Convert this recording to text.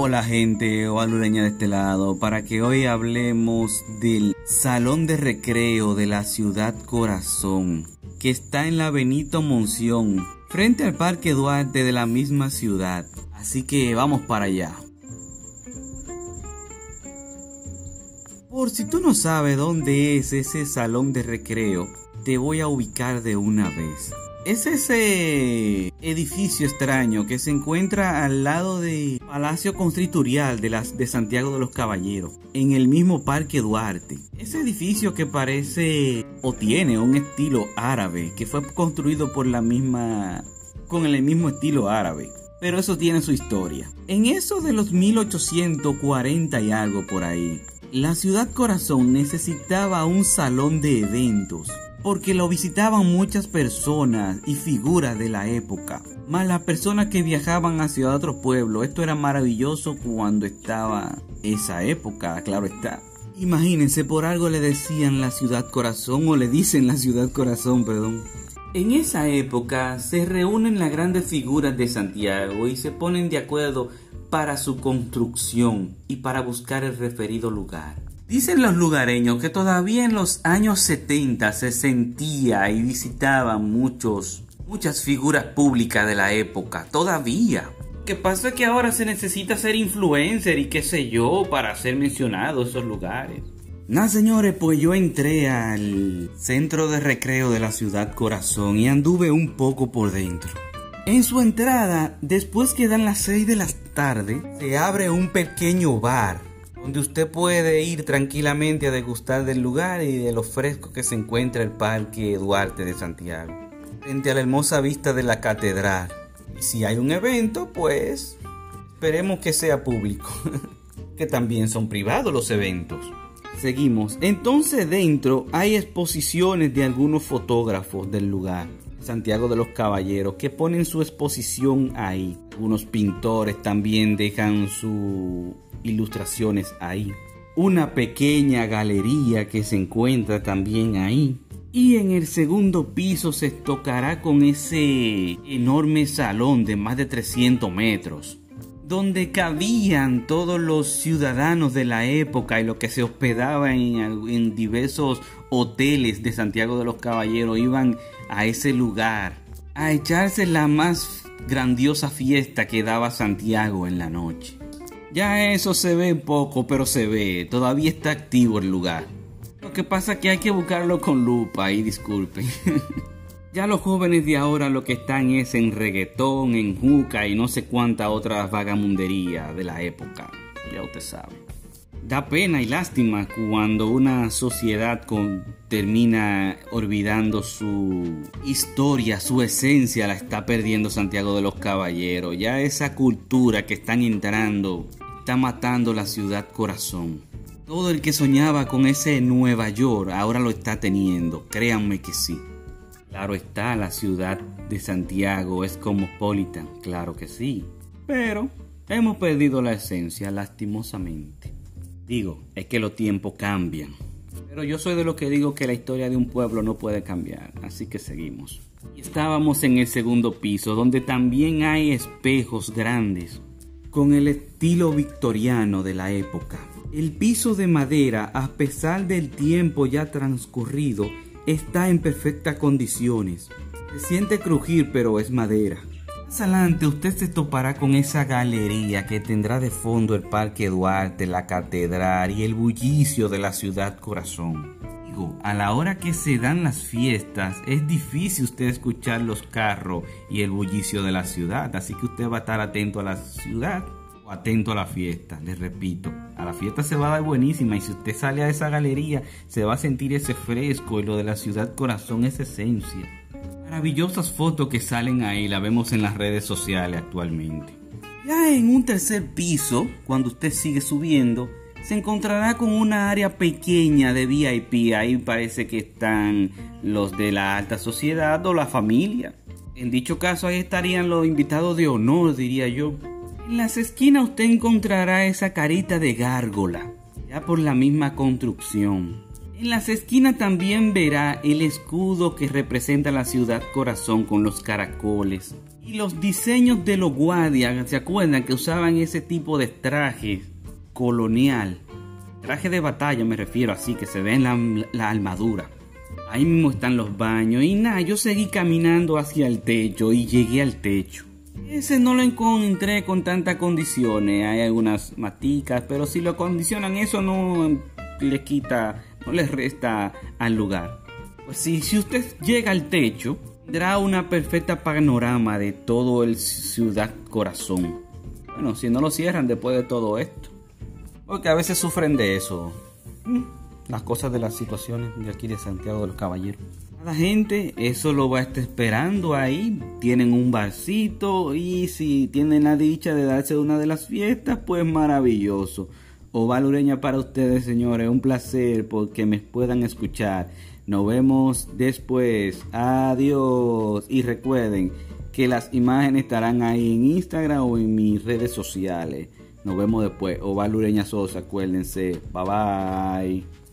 Hola gente ovalureña de este lado, para que hoy hablemos del Salón de Recreo de la Ciudad Corazón, que está en la Benito Monción, frente al Parque Duarte de la misma ciudad. Así que vamos para allá. Por si tú no sabes dónde es ese salón de recreo, te voy a ubicar de una vez. Es ese edificio extraño que se encuentra al lado del Palacio Constitutorial de, de Santiago de los Caballeros, en el mismo Parque Duarte. Ese edificio que parece o tiene un estilo árabe, que fue construido por la misma, con el mismo estilo árabe. Pero eso tiene su historia. En eso de los 1840 y algo por ahí, la ciudad corazón necesitaba un salón de eventos porque lo visitaban muchas personas y figuras de la época, más las personas que viajaban hacia otro pueblo. Esto era maravilloso cuando estaba esa época, claro está. Imagínense, por algo le decían la ciudad corazón o le dicen la ciudad corazón, perdón. En esa época se reúnen las grandes figuras de Santiago y se ponen de acuerdo para su construcción y para buscar el referido lugar. Dicen los lugareños que todavía en los años 70 se sentía y visitaban muchos, muchas figuras públicas de la época, todavía. ¿Qué pasa que ahora se necesita ser influencer y qué sé yo para ser mencionado esos lugares. Nada señores, pues yo entré al centro de recreo de la ciudad Corazón y anduve un poco por dentro. En su entrada, después que dan las 6 de la tarde, se abre un pequeño bar donde usted puede ir tranquilamente a degustar del lugar y de lo fresco que se encuentra el Parque Duarte de Santiago, frente a la hermosa vista de la catedral. Y si hay un evento, pues esperemos que sea público, que también son privados los eventos. Seguimos. Entonces dentro hay exposiciones de algunos fotógrafos del lugar. Santiago de los Caballeros, que ponen su exposición ahí. Algunos pintores también dejan su ilustraciones ahí. Una pequeña galería que se encuentra también ahí. Y en el segundo piso se tocará con ese enorme salón de más de 300 metros, donde cabían todos los ciudadanos de la época y lo que se hospedaba en, en diversos hoteles de Santiago de los Caballeros iban a ese lugar a echarse la más grandiosa fiesta que daba Santiago en la noche. Ya eso se ve poco, pero se ve. Todavía está activo el lugar. Lo que pasa es que hay que buscarlo con lupa y disculpen. ya los jóvenes de ahora lo que están es en reggaetón, en juca y no sé cuánta otra vagamundería de la época. Ya usted sabe. Da pena y lástima cuando una sociedad termina olvidando su historia, su esencia, la está perdiendo Santiago de los Caballeros. Ya esa cultura que están entrando está matando la ciudad corazón. Todo el que soñaba con ese Nueva York ahora lo está teniendo, créanme que sí. Claro está, la ciudad de Santiago es cosmopolita, claro que sí. Pero hemos perdido la esencia, lastimosamente. Digo, es que los tiempos cambian. Pero yo soy de los que digo que la historia de un pueblo no puede cambiar, así que seguimos. estábamos en el segundo piso, donde también hay espejos grandes con el estilo victoriano de la época. El piso de madera, a pesar del tiempo ya transcurrido, está en perfectas condiciones. Se siente crujir, pero es madera. Más usted se topará con esa galería que tendrá de fondo el Parque Duarte, la catedral y el bullicio de la ciudad corazón. Digo, a la hora que se dan las fiestas es difícil usted escuchar los carros y el bullicio de la ciudad, así que usted va a estar atento a la ciudad o atento a la fiesta, les repito. A la fiesta se va a dar buenísima y si usted sale a esa galería se va a sentir ese fresco y lo de la ciudad corazón es esencia. Maravillosas fotos que salen ahí, la vemos en las redes sociales actualmente. Ya en un tercer piso, cuando usted sigue subiendo, se encontrará con una área pequeña de VIP. Ahí parece que están los de la alta sociedad o la familia. En dicho caso, ahí estarían los invitados de honor, diría yo. En las esquinas usted encontrará esa carita de gárgola, ya por la misma construcción. En las esquinas también verá el escudo que representa la ciudad corazón con los caracoles. Y los diseños de los guardias, ¿se acuerdan que usaban ese tipo de traje colonial? Traje de batalla me refiero así, que se ve en la, la armadura. Ahí mismo están los baños y nada, yo seguí caminando hacia el techo y llegué al techo. Ese no lo encontré con tantas condiciones, hay algunas maticas, pero si lo condicionan eso no le quita no les resta al lugar. Pues si, si usted llega al techo, tendrá una perfecta panorama de todo el ciudad corazón. Bueno, si no lo cierran después de todo esto. Porque a veces sufren de eso. Las cosas de las situaciones de aquí de Santiago de los Caballeros. La gente eso lo va a estar esperando ahí. Tienen un barcito y si tienen la dicha de darse una de las fiestas, pues maravilloso. Oval Ureña para ustedes, señores. Un placer porque me puedan escuchar. Nos vemos después. Adiós. Y recuerden que las imágenes estarán ahí en Instagram o en mis redes sociales. Nos vemos después. Oval Ureña Sosa, acuérdense. Bye bye.